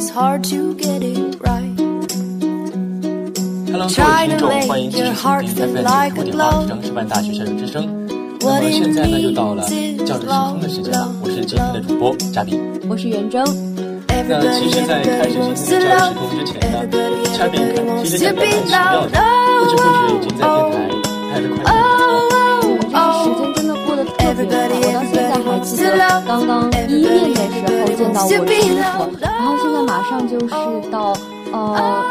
It's hard to get it right. Hello，各位听众，欢迎继续收听 FM 九五点二张师范大学校园之声。那么现在呢，又到了教育时空的时间了。我是今天的主播嘉宾，我是袁征。那其实，在开始今天的教育时空之前呢，嘉宾看，其实感觉蛮奇妙的，不知不觉已经在电台待了快两年了。时间真的过得特别快，我到现在还记得刚刚一面的时候见到我的师傅，然后现在马上就是到呃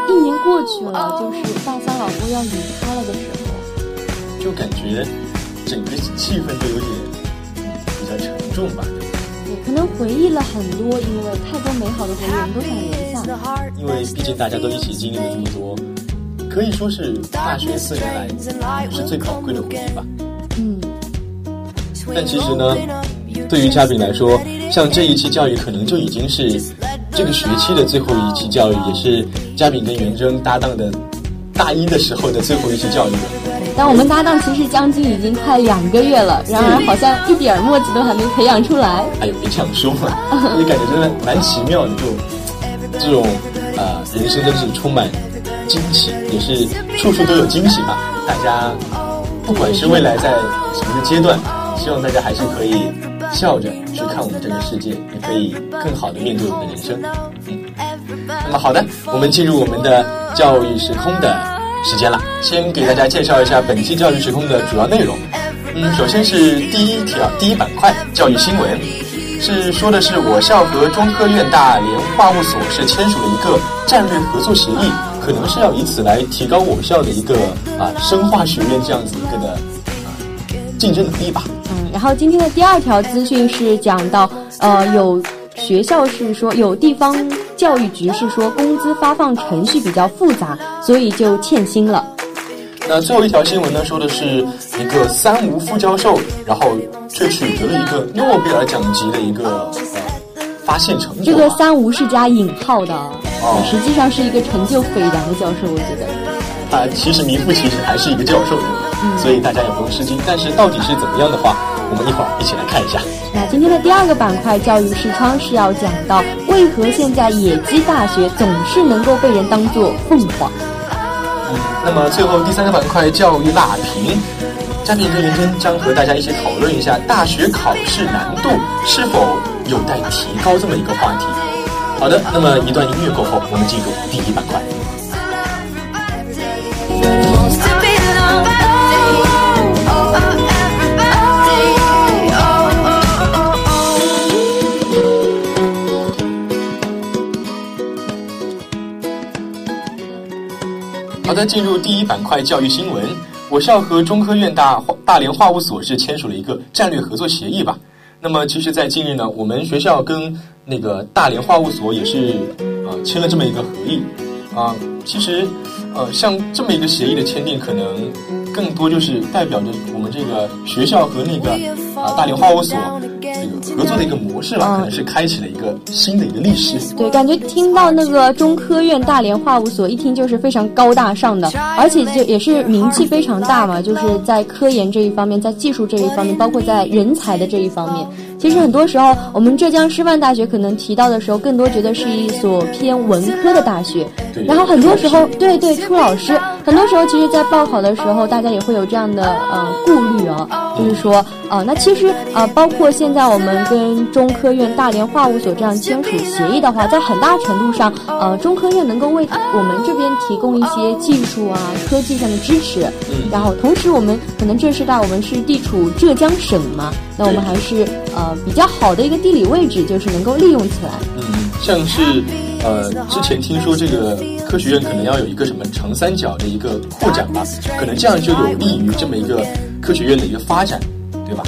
一年过去了，就是大三老师要离开了的时候，就感觉。整个气氛都有点比较沉重吧。对，可能回忆了很多，因为太多美好的回忆，我们都想留下。因为毕竟大家都一起经历了这么多，可以说是大学四年来是最宝贵的回忆吧。嗯。但其实呢，对于嘉宾来说，像这一期教育可能就已经是这个学期的最后一期教育，也是嘉宾跟袁征搭档的大一的时候的最后一期教育了。但我们搭档其实将近已经快两个月了，然而好像一点默契都还没培养出来。哎呦，别这样说嘛，也感觉真的蛮奇妙的，就这种呃，人生真是充满惊喜，也是处处都有惊喜吧。大家不管是未来在什么的阶段，希望大家还是可以笑着去看我们这个世界，也可以更好的面对我们的人生。嗯，那么好的，我们进入我们的教育时空的。时间了，先给大家介绍一下本期教育时空的主要内容。嗯，首先是第一条，第一板块教育新闻，是说的是我校和中科院大连化物所是签署了一个战略合作协议，可能是要以此来提高我校的一个啊生化学院这样子一个的竞争能力吧。嗯，然后今天的第二条资讯是讲到呃有。学校是说有地方教育局是说工资发放程序比较复杂，所以就欠薪了。那最后一条新闻呢，说的是一个三无副教授，然后却取得了一个诺贝尔奖级的一个呃发现成就。这个三无是加引号的，哦，实际上是一个成就斐然的教授，我觉得。啊，其实名副其实还是一个教授，所以大家也不用吃惊。但是到底是怎么样的话？我们一会儿一起来看一下。那今天的第二个板块教育视窗是要讲到为何现在野鸡大学总是能够被人当作凤凰。嗯，那么最后第三个板块教育辣评，嘉宾跟袁真将和大家一起讨论一下大学考试难度是否有待提高这么一个话题。好的，那么一段音乐过后，我们进入第一板块。好的，进入第一板块教育新闻。我校和中科院大大连化物所是签署了一个战略合作协议吧？那么，其实，在近日呢，我们学校跟那个大连化物所也是啊签了这么一个合议啊。其实，呃，像这么一个协议的签订，可能。更多就是代表着我们这个学校和那个啊大连化物所这个合作的一个模式吧，可能是开启了一个新的一个历史。对，感觉听到那个中科院大连化物所，一听就是非常高大上的，而且就也是名气非常大嘛，就是在科研这一方面，在技术这一方面，包括在人才的这一方面。其实很多时候，我们浙江师范大学可能提到的时候，更多觉得是一所偏文科的大学。然后很多时候，对对，出老师，很多时候其实，在报考的时候，大家也会有这样的呃顾虑啊，就是说，呃，那其实呃，包括现在我们跟中科院大连化物所这样签署协议的话，在很大程度上，呃，中科院能够为我们这边提供一些技术啊、科技上的支持。然后同时，我们可能浙师大我们是地处浙江省嘛，那我们还是呃。比较好的一个地理位置，就是能够利用起来。嗯，像是呃，之前听说这个科学院可能要有一个什么长三角的一个扩展吧，可能这样就有利于这么一个科学院的一个发展，对吧？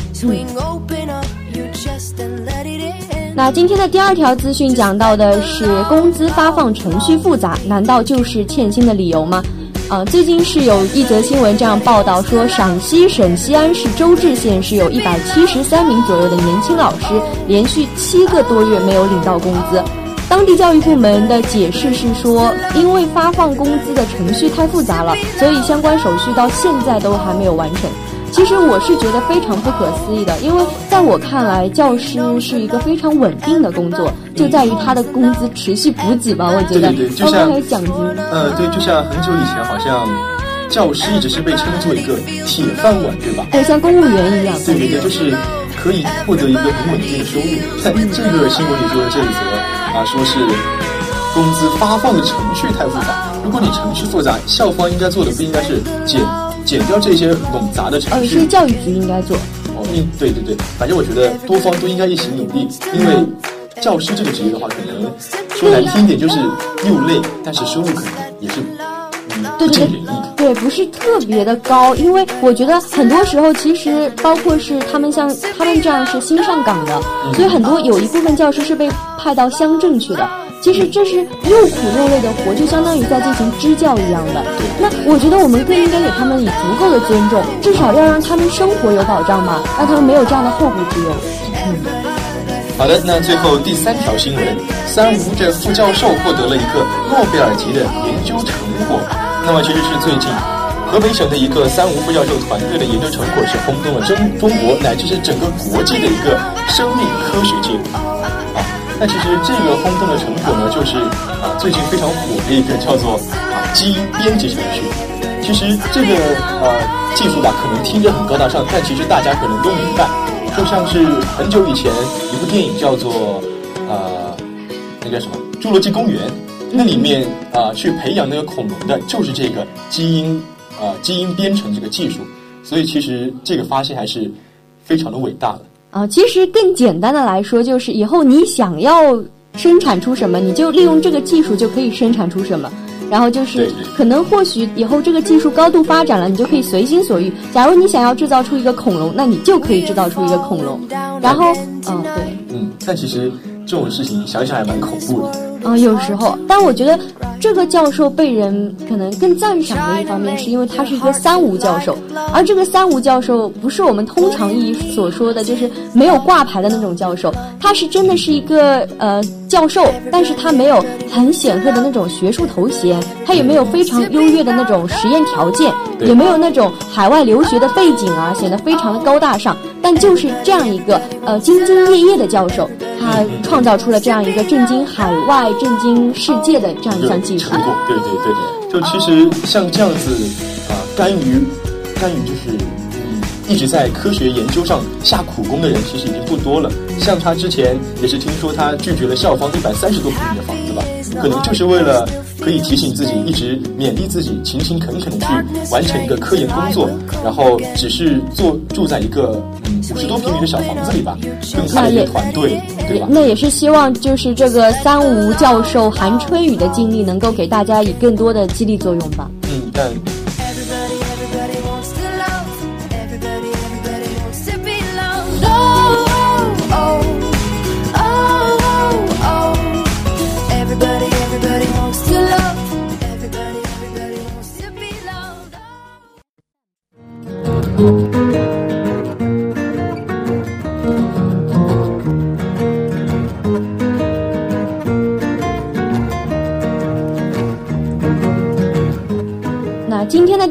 那今天的第二条资讯讲到的是工资发放程序复杂，难道就是欠薪的理由吗？啊，最近是有一则新闻这样报道说，陕西省西安市周至县是有一百七十三名左右的年轻老师，连续七个多月没有领到工资。当地教育部门的解释是说，因为发放工资的程序太复杂了，所以相关手续到现在都还没有完成。其实我是觉得非常不可思议的，因为在我看来，教师是一个非常稳定的工作，就在于他的工资持续补给吧。我觉得，对对对，就像还有奖金。呃，对，就像很久以前，好像教师一直是被称作一个铁饭碗，对吧？对，像公务员一样。对对对，就是可以获得一个很稳定的收入。看这个新闻里说的这一则啊，说是工资发放的程序太复杂。如果你程序复杂，校方应该做的不应该是减。减掉这些冗杂的程序，是教育局应该做。哦，应对对对，反正我觉得多方都应该一起努力，因为教师这个职业的话，可能说难听一点就是又累，但是收入可能也是嗯不尽人意。对，不是特别的高，因为我觉得很多时候其实包括是他们像他们这样是新上岗的，所以很多有一部分教师是被派到乡镇去的。其实这是又苦又累的活，就相当于在进行支教一样的。那我觉得我们更应该给他们以足够的尊重，至少要让他们生活有保障嘛，让他们没有这样的后顾之忧。嗯，好的，那最后第三条新闻，三无这副教授获得了一个诺贝尔级的研究成果。那么其实是最近河北省的一个三无副教授团队的研究成果是轰动了中中国乃至是整个国际的一个生命科学界。啊那其实这个轰动的成果呢，就是啊最近非常火的一个叫做啊基因编辑程序。其实这个呃技术吧，可能听着很高大上，但其实大家可能都明白，就像是很久以前一部电影叫做呃那叫什么《侏罗纪公园》，那里面啊去培养那个恐龙的就是这个基因啊基因编程这个技术，所以其实这个发现还是非常的伟大的。啊，其实更简单的来说，就是以后你想要生产出什么，你就利用这个技术就可以生产出什么。然后就是可能或许以后这个技术高度发展了，你就可以随心所欲。假如你想要制造出一个恐龙，那你就可以制造出一个恐龙。然后，嗯，对，嗯，但其实这种事情想想还蛮恐怖的。嗯，有时候，但我觉得这个教授被人可能更赞赏的一方面，是因为他是一个三无教授，而这个三无教授不是我们通常意义所说的就是没有挂牌的那种教授，他是真的是一个呃教授，但是他没有很显赫的那种学术头衔，他也没有非常优越的那种实验条件，也没有那种海外留学的背景啊，显得非常的高大上，但就是这样一个呃兢兢业业的教授。他创造出了这样一个震惊海外、震惊世界的这样一项技术。成果，对对对，就其实像这样子啊，甘于甘于就是嗯一直在科学研究上下苦功的人，其实已经不多了。像他之前也是听说他拒绝了校方一百三十多平米的房子吧，可能就是为了可以提醒自己，一直勉励自己，勤勤恳恳的去完成一个科研工作，然后只是做住在一个。五十多平米的小房子里吧，跟他的团队，对吧？那也是希望，就是这个三无教授韩春雨的经历，能够给大家以更多的激励作用吧。嗯，但。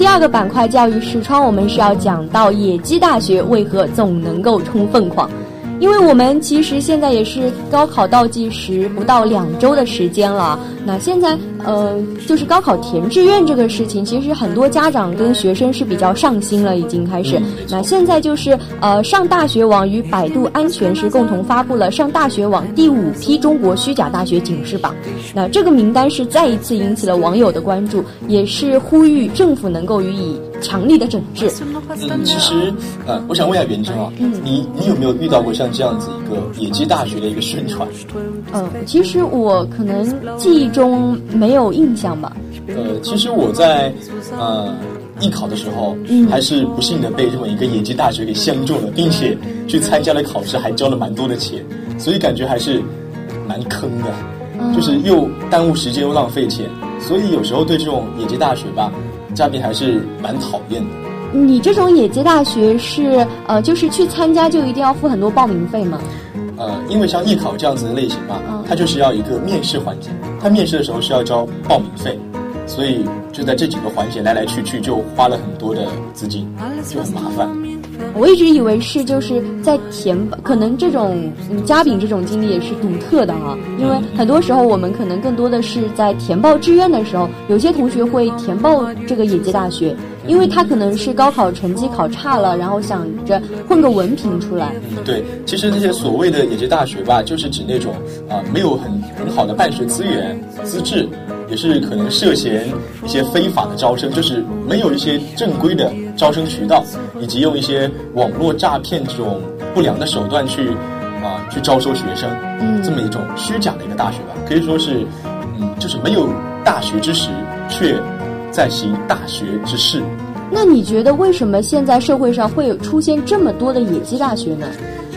第二个板块教育视窗，我们是要讲到野鸡大学为何总能够冲凤凰。因为我们其实现在也是高考倒计时不到两周的时间了，那现在呃就是高考填志愿这个事情，其实很多家长跟学生是比较上心了，已经开始。那现在就是呃上大学网与百度安全是共同发布了上大学网第五批中国虚假大学警示榜，那这个名单是再一次引起了网友的关注，也是呼吁政府能够予以。强力的整治。嗯，其实，呃，我想问一下袁真啊，嗯，你你有没有遇到过像这样子一个野鸡大学的一个宣传？嗯，其实我可能记忆中没没有印象吧？呃，其实我在呃艺考的时候，嗯还是不幸的被这么一个野鸡大学给相中了，并且去参加了考试，还交了蛮多的钱，所以感觉还是蛮坑的，嗯就是又耽误时间又浪费钱，所以有时候对这种野鸡大学吧，嘉宾还是蛮讨厌的。你这种野鸡大学是呃，就是去参加就一定要付很多报名费吗？呃，因为像艺考这样子的类型嘛，嗯它就是要一个面试环节，它面试的时候是要交报名费，所以就在这几个环节来来去去就花了很多的资金，就很麻烦。我一直以为是就是在填报，可能这种嗯嘉宾这种经历也是独特的啊，因为很多时候我们可能更多的是在填报志愿的时候，有些同学会填报这个野鸡大学，因为他可能是高考成绩考差了，然后想着混个文凭出来。嗯，对，其实那些所谓的野鸡大学吧，就是指那种啊、没有很很好的办学资源、资质，也是可能涉嫌一些非法的招生，就是没有一些正规的招生渠道，以及用一些网络诈骗这种不良的手段去啊、去招收学生，嗯这么一种虚假的一个大学吧，可以说是嗯，就是没有大学之实，却在行大学之事。那你觉得为什么现在社会上会有出现这么多的野鸡大学呢？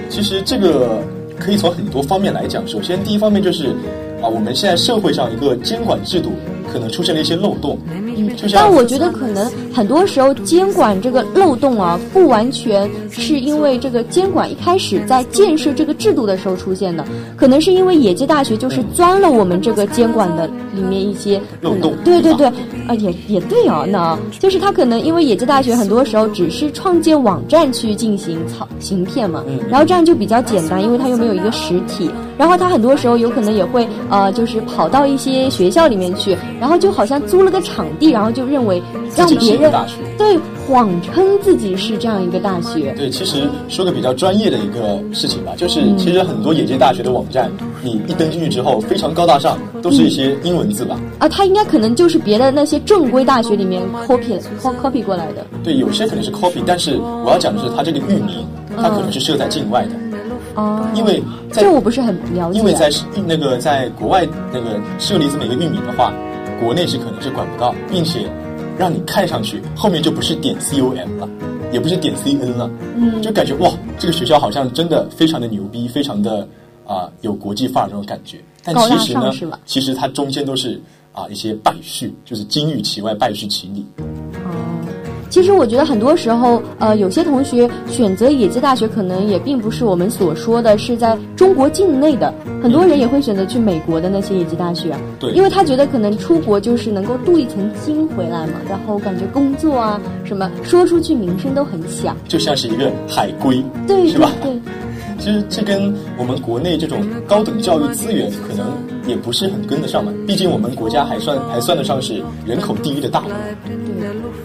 其实这个可以从很多方面来讲。首先，第一方面就是啊，我们现在社会上一个监管制度可能出现了一些漏洞，就像但我觉得可能很多时候监管这个漏洞啊，不完全是因为这个监管一开始在建设这个制度的时候出现的，可能是因为野鸡大学就是钻了我们这个监管的里面一些漏洞。对对对，啊也也对啊，那就是他可能因为野鸡大学很多时候只是创建网站去进行操行骗嘛嗯，然后这样就比较简单，因为它又没有一个实体，然后他很多时候有可能也会呃就是跑到一些学校里面去，然后就好像租了个场地，然后就认为让别人。对谎称自己是这样一个大学。对，其实说个比较专业的一个事情吧，就是嗯其实很多野鸡大学的网站，你一登进去之后非常高大上，都是一些英文字吧。啊，他应该可能就是别的那些正规大学里面 copy copy copy 过来的。对，有些可能是 copy，但是我要讲的是它这个域名，它可能是设在境外的，哦，因为在这我不是很了解。因为在那个在国外那个设立这么一个域名的话，国内是可能是管不到，并且让你看上去后面就不是点 com 了，也不是点 cn 了，嗯就感觉哇，这个学校好像真的非常的牛逼，非常的啊、有国际范儿这种感觉。但其实呢其实它中间都是啊、一些败絮，就是金玉其外，败絮其里。哦，其实我觉得很多时候，呃，有些同学选择野鸡大学，可能也并不是我们所说的是在中国境内的，很多人也会选择去美国的那些野鸡大学啊。对因为他觉得可能出国就是能够镀一层金回来嘛，然后感觉工作啊什么说出去名声都很响。就像是一个海归，对是吧？对对。其实这跟我们国内这种高等教育资源可能也不是很跟得上嘛。毕竟我们国家还算还算得上是人口第一的大国。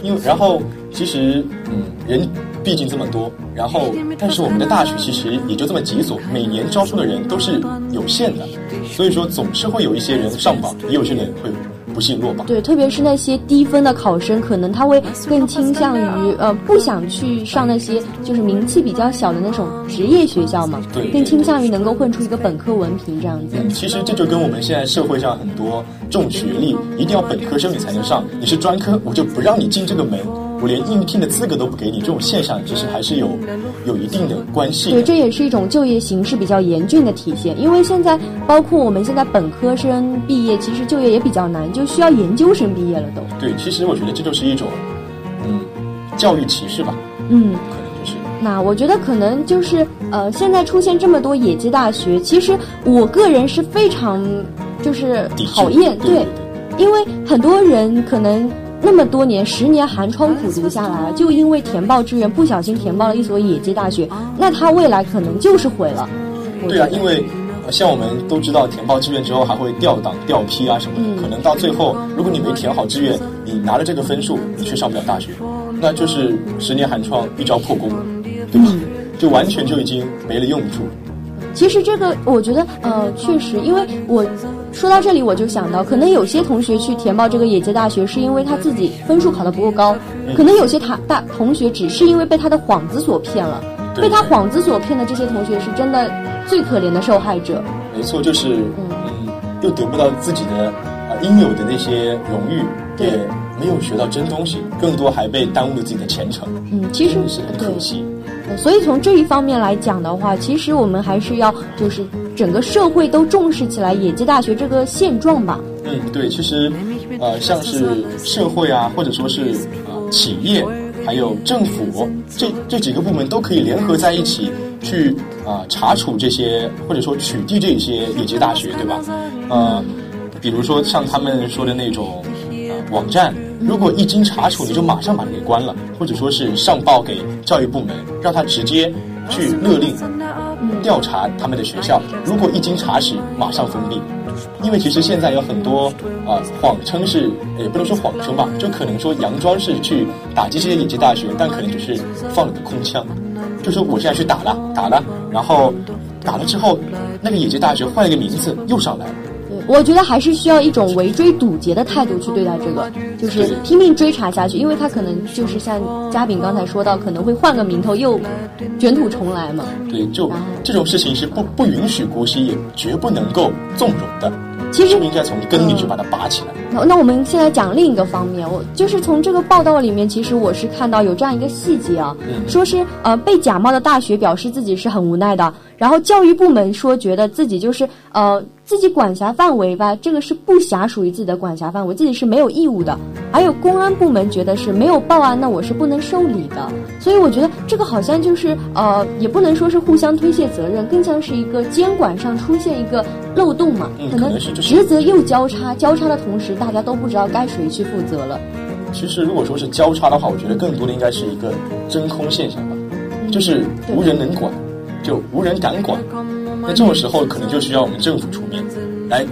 因为然后其实嗯人毕竟这么多，然后但是我们的大学其实也就这么几所，每年招收的人都是有限的，所以说总是会有一些人上榜，也有些人会不幸落榜。对，特别是那些低分的考生，可能他会更倾向于呃不想去上那些就是名气比较小的那种职业学校嘛，对更倾向于能够混出一个本科文凭这样子。嗯，其实这就跟我们现在社会上很多重学历，一定要本科生你才能上，你是专科我就不让你进这个门，我连应聘的资格都不给你，这种现象其实还是有有一定的关系对，这也是一种就业形势比较严峻的体现。因为现在包括我们现在本科生毕业，其实就业也比较难，就需要研究生毕业了都。对，其实我觉得这就是一种嗯教育歧视吧，嗯，可能就是那我觉得可能就是呃，现在出现这么多野鸡大学，其实我个人是非常就是讨厌，对对因为很多人可能那么多年，十年寒窗苦读下来了，就因为填报志愿不小心填报了一所野鸡大学，那他未来可能就是毁了。对啊，因为呃像我们都知道，填报志愿之后还会调档、调批啊什么的，嗯可能到最后，如果你没填好志愿，你拿了这个分数，你却上不了大学，那就是十年寒窗一朝破功，对吧？嗯就完全就已经没了用处。其实这个，我觉得，呃，确实，因为我说到这里，我就想到，可能有些同学去填报这个野鸡大学，是因为他自己分数考得不够高；嗯可能有些他大同学只是因为被他的幌子所骗了。被他幌子所骗的这些同学是真的最可怜的受害者。没错，就是嗯，又得不到自己的呃应有的那些荣誉，也没有学到真东西，更多还被耽误了自己的前程。嗯，其实是很可惜。所以从这一方面来讲的话，其实我们还是要就是整个社会都重视起来野鸡大学这个现状吧。嗯，对，其实呃，像是社会啊，或者说是啊企业，还有政府这这几个部门都可以联合在一起去啊查处这些或者说取缔这些野鸡大学，对吧？呃，比如说像他们说的那种呃网站。如果一经查处，你就马上把它给关了，或者说是上报给教育部门，让他直接去勒令调查他们的学校。如果一经查实，马上封闭。因为其实现在有很多啊谎称是，也不能说谎称吧，就可能说佯装是去打击这些野鸡大学，但可能只是放了个空枪，就说我现在去打了，打了，然后打了之后，那个野鸡大学换一个名字又上来了。我觉得还是需要一种围追堵截的态度去对待这个，就是拼命追查下去，因为他可能就是像嘉炳刚才说到，可能会换个名头又卷土重来嘛。对，就这种事情是不不允许姑息，也绝不能够纵容的。其实应该从根里去把它拔起来。那那我们现在讲另一个方面，我就是从这个报道里面，其实我是看到有这样一个细节啊，说是呃被假冒的大学表示自己是很无奈的，然后教育部门说觉得自己就是呃。自己管辖范围吧，这个是不辖属于自己的管辖范围，自己是没有义务的。还有公安部门觉得是没有报案，那我是不能受理的。所以我觉得这个好像就是呃，也不能说是互相推卸责任，更像是一个监管上出现一个漏洞嘛。可能职责又交叉，交叉的同时，大家都不知道该谁去负责了。其实如果说是交叉的话，我觉得更多的应该是一个真空现象吧，就是无人能管，就无人敢管。那这种时候，可能就需要我们政府出面，来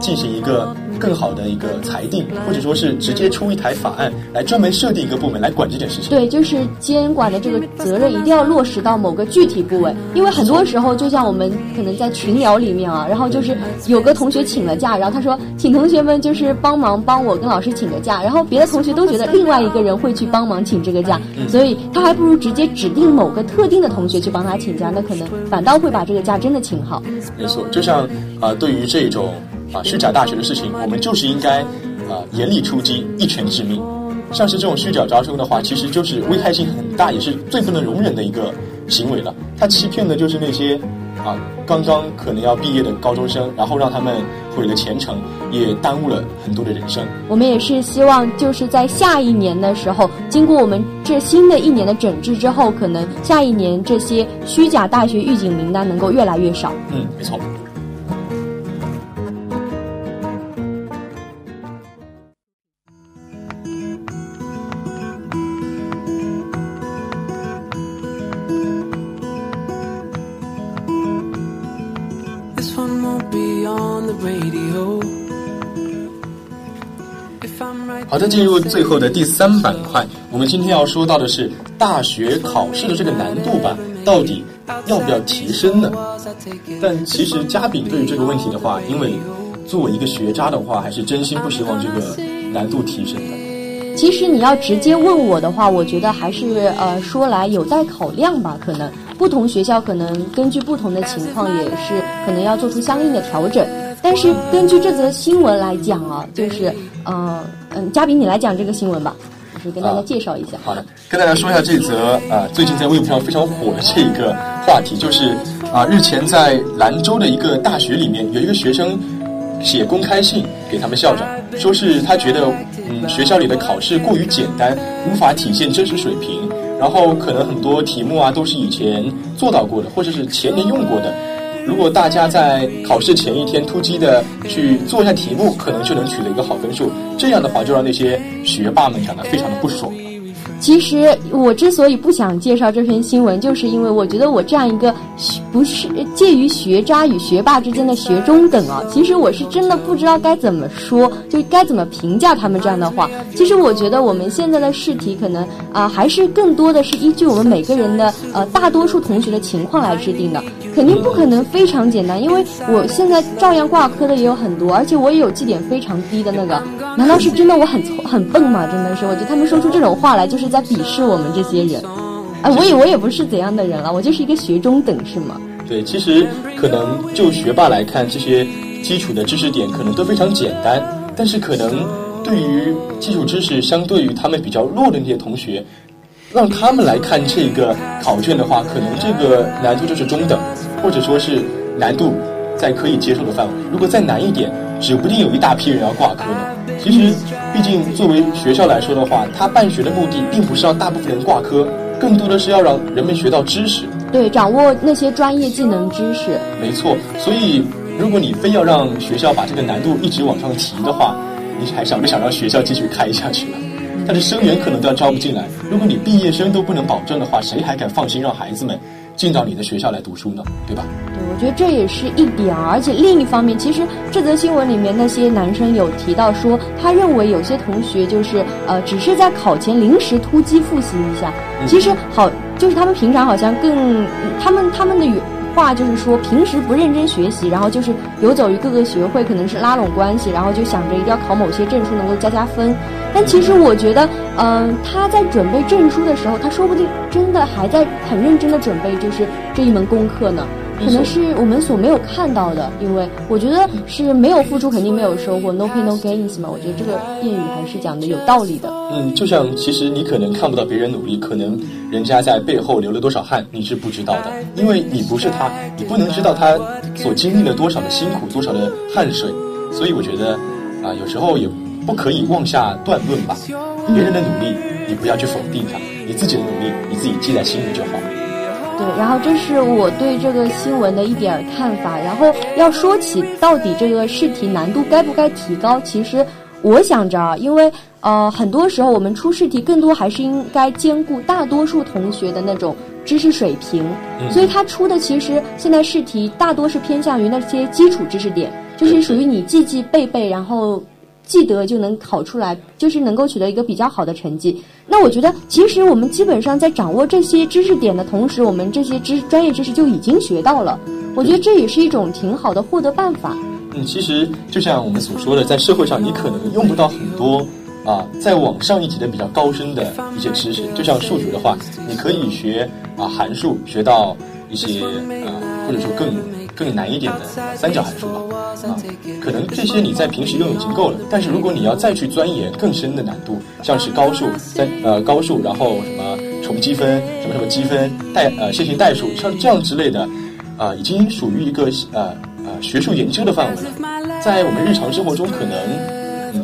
进行一个。更好的一个裁定，或者说是直接出一台法案来专门设定一个部门来管这件事情。对，就是监管的这个责任一定要落实到某个具体部位，因为很多时候就像我们可能在群聊里面啊，然后就是有个同学请了假，然后他说请同学们就是帮忙帮我跟老师请个假，然后别的同学都觉得另外一个人会去帮忙请这个假，所以他还不如直接指定某个特定的同学去帮他请假，那可能反倒会把这个假真的请好。没错，就像啊，对于这种。啊，虚假大学的事情，我们就是应该，啊，严厉出击，一拳致命。像是这种虚假招生的话，其实就是危害性很大，也是最不能容忍的一个行为了。他欺骗的就是那些，啊，刚刚可能要毕业的高中生，然后让他们毁了前程，也耽误了很多的人生。我们也是希望，就是在下一年的时候，经过我们这新的一年的整治之后，可能下一年这些虚假大学预警名单能够越来越少。嗯，没错。好的，进入最后的第三板块，我们今天要说到的是大学考试的这个难度吧，到底要不要提升呢？但其实嘉宾对于这个问题的话，因为作为一个学渣的话，还是真心不希望这个难度提升的。其实你要直接问我的话，我觉得还是呃说来有待考量吧，可能不同学校可能根据不同的情况，也是可能要做出相应的调整。但是根据这则新闻来讲啊，就是呃。嗯，嘉宾，你来讲这个新闻吧，就是跟大家介绍一下。好的，跟大家说一下这则啊，最近在微博上非常火的这一个话题，就是啊，日前在兰州的一个大学里面，有一个学生写公开信给他们校长，说是他觉得嗯，学校里的考试过于简单，无法体现真实水平，然后可能很多题目啊都是以前做到过的，或者是前年用过的。如果大家在考试前一天突击的去做一下题目，可能就能取得一个好分数。这样的话，就让那些学霸们感到非常的不爽。其实我之所以不想介绍这篇新闻，就是因为我觉得我这样一个不是介于学渣与学霸之间的学中等啊，其实我是真的不知道该怎么说，就该怎么评价他们这样的话。其实我觉得我们现在的试题可能啊，还是更多的是依据我们每个人的呃大多数同学的情况来制定的，肯定不可能非常简单，因为我现在照样挂科的也有很多，而且我也有绩点非常低的那个，难道是真的我很很笨吗？真的是，我觉得他们说出这种话来就是。在鄙视我们这些人，哎，我也我也不是怎样的人了，我就是一个学中等，是吗？对，其实可能就学霸来看，这些基础的知识点可能都非常简单，但是可能对于基础知识相对于他们比较弱的那些同学，让他们来看这个考卷的话，可能这个难度就是中等，或者说是难度在可以接受的范围。如果再难一点，指不定有一大批人要挂科呢。其实，毕竟作为学校来说的话，他办学的目的并不是让大部分人挂科，更多的是要让人们学到知识。对，掌握那些专业技能知识。没错，所以如果你非要让学校把这个难度一直往上提的话，你还想不想让学校继续开下去了？他的生源可能都要招不进来。如果你毕业生都不能保证的话，谁还敢放心让孩子们？进到你的学校来读书呢，对吧？对，我觉得这也是一点，而且另一方面，其实这则新闻里面那些男生有提到说，他认为有些同学就是呃，只是在考前临时突击复习一下，其实好，就是他们平常好像更，他们他们的语。话就是说，平时不认真学习，然后就是游走于各个学会，可能是拉拢关系，然后就想着一定要考某些证书能够加加分。但其实我觉得，嗯，他在准备证书的时候，他说不定真的还在很认真的准备，就是这一门功课呢。可能是我们所没有看到的，因为我觉得是没有付出肯定没有收获，no pain no gains 嘛。我觉得这个谚语还是讲的有道理的。嗯，就像其实你可能看不到别人努力，可能人家在背后流了多少汗，你是不知道的，因为你不是他，你不能知道他所经历了多少的辛苦，多少的汗水。所以我觉得啊，有时候也不可以妄下断论吧。别人的努力，你不要去否定他，你自己的努力，你自己记在心里就好。对，然后这是我对这个新闻的一点看法。然后要说起到底这个试题难度该不该提高，其实我想着啊，因为呃很多时候我们出试题更多还是应该兼顾大多数同学的那种知识水平，所以他出的其实现在试题大多是偏向于那些基础知识点，就是属于你记记背背，然后。记得就能考出来，就是能够取得一个比较好的成绩。那我觉得，其实我们基本上在掌握这些知识点的同时，我们这些知专业知识就已经学到了。我觉得这也是一种挺好的获得办法。嗯，其实就像我们所说的，在社会上你可能用不到很多啊，在往上一级的比较高深的一些知识。就像数学的话，你可以学啊函数，学到一些啊，或者说更。更难一点的三角函数吧，啊，可能这些你在平时用已经够了，但是如果你要再去钻研更深的难度，像是高数、三呃高数，然后什么重积分、什么什么积分、代呃线性代数，像这样之类的，啊，已经属于一个呃呃学术研究的范围了，在我们日常生活中可能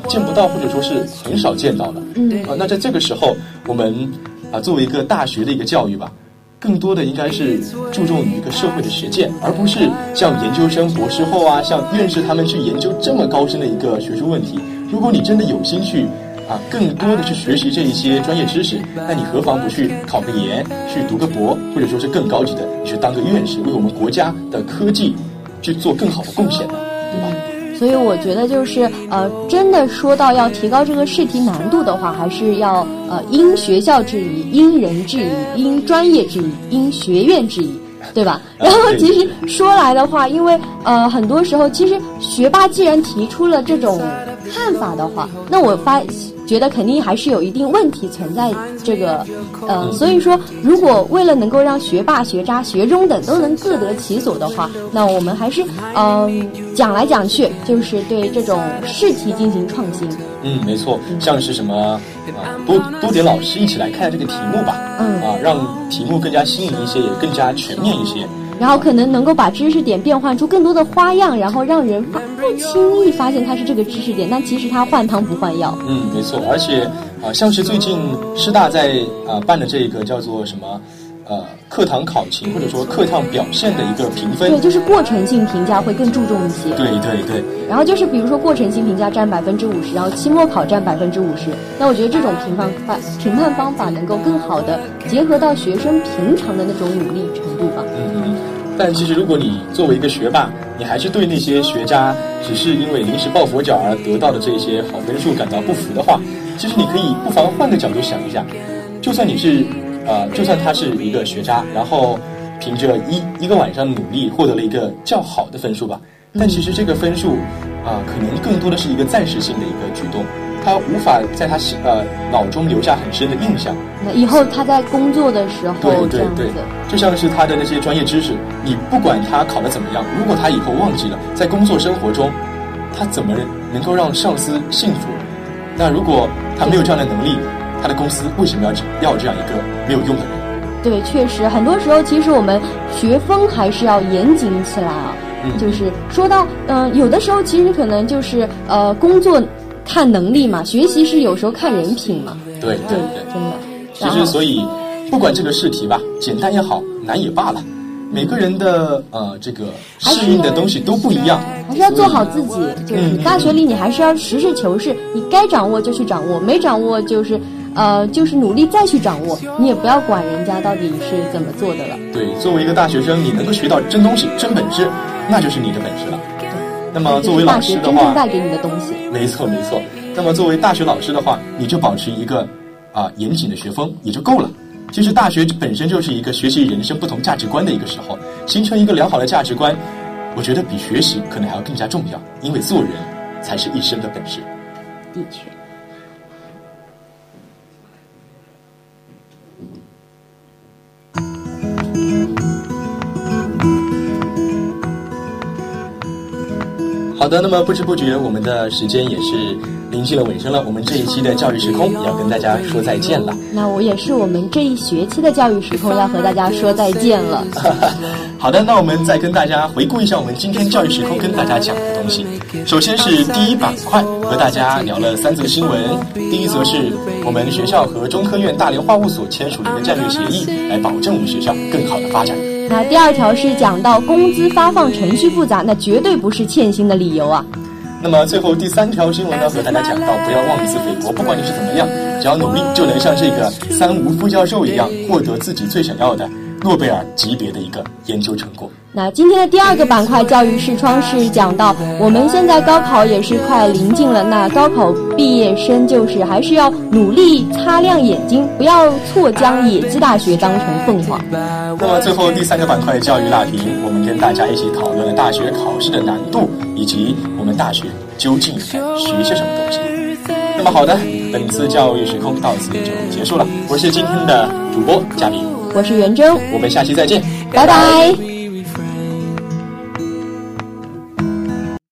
见不到或者说是很少见到的，嗯，啊，那在这个时候，我们啊作为一个大学的一个教育吧。更多的应该是注重于一个社会的实践，而不是像研究生、博士后啊，像院士他们去研究这么高深的一个学术问题。如果你真的有心去啊，更多的去学习这一些专业知识，那你何妨不去考个研，去读个博，或者说是更高级的，你去当个院士，为我们国家的科技去做更好的贡献呢，对吧？所以我觉得就是呃，真的说到要提高这个试题难度的话，还是要呃因学校质疑，因人质疑，因专业质疑，因学院质疑，对吧？然后其实说来的话，因为呃很多时候，其实学霸既然提出了这种看法的话，那我发。觉得肯定还是有一定问题存在，这个，嗯，所以说，如果为了能够让学霸、学渣、学中等都能各得其所的话，那我们还是，嗯，讲来讲去就是对这种试题进行创新。嗯，没错，像是什么啊，多多点老师一起来看这个题目吧，嗯，啊，让题目更加新颖一些，也更加全面一些。然后可能能够把知识点变换出更多的花样，然后让人发不轻易发现它是这个知识点，但其实它换汤不换药。嗯，没错。而且啊，像是最近师大在啊办的这个叫做什么呃课堂考勤或者说课堂表现的一个评分，对，就是过程性评价会更注重一些。对对对。然后就是比如说过程性评价占百分之五十，然后期末考占百分之五十。那我觉得这种评判方评判方法能够更好的结合到学生平常的那种努力程度吧。嗯嗯。但其实，如果你作为一个学霸，你还是对那些学渣只是因为临时抱佛脚而得到的这些好分数感到不服的话，其实你可以不妨换个角度想一下，就算你是，呃，就算他是一个学渣，然后凭着一一个晚上的努力获得了一个较好的分数吧，但其实这个分数，啊，可能更多的是一个暂时性的一个举动。他无法在他呃脑中留下很深的印象。那以后他在工作的时候，对对对，就像是他的那些专业知识，你不管他考的怎么样，如果他以后忘记了，在工作生活中，他怎么能够让上司信服？那如果他没有这样的能力，他的公司为什么要要这样一个没有用的人？对，确实，很多时候其实我们学风还是要严谨起来啊。嗯就是说到，嗯、有的时候其实可能就是呃，工作看能力嘛，学习是有时候看人品嘛。对对对。真的。其实，所以不管这个试题吧，简单也好，难也罢了，每个人的呃这个适应的东西都不一样，还是要做好自己。就是嗯大学里，你还是要实事求是，你该掌握就去掌握，没掌握就是呃，就是努力再去掌握。你也不要管人家到底是怎么做的了。对，作为一个大学生，你能够学到真东西、真本事，那就是你的本事了。那么作为老师的话，带给你的东西。没错没错。那么作为大学老师的话，你就保持一个啊、严谨的学风也就够了。其实大学本身就是一个学习人生不同价值观的一个时候，形成一个良好的价值观，我觉得比学习可能还要更加重要，因为做人才是一生的本事。的确。好的，那么不知不觉我们的时间也是临近了尾声了，我们这一期的教育时空也要跟大家说再见了。那我也是我们这一学期的教育时空要和大家说再见了。好的，那我们再跟大家回顾一下我们今天教育时空跟大家讲的首先是第一板块，和大家聊了三则新闻。第一则是我们学校和中科院大连化物所签署了一个战略协议，来保证我们学校更好的发展。那第二条是讲到工资发放程序复杂，那绝对不是欠薪的理由啊。那么最后第三条新闻呢，和大家讲到不要妄自菲薄，不管你是怎么样，只要努力就能像这个三无副教授一样，获得自己最想要的诺贝尔级别的一个研究成果。那今天的第二个板块教育视窗是讲到，我们现在高考也是快临近了，那高考毕业生就是还是要努力擦亮眼睛，不要错将野鸡大学当成凤凰。那么最后第三个板块教育辣评，我们跟大家一起讨论了大学考试的难度，以及我们大学究竟应该学些什么东西。那么好的，本次教育时空到此就结束了，我是今天的主播嘉宾，我是袁征，我们下期再见，拜拜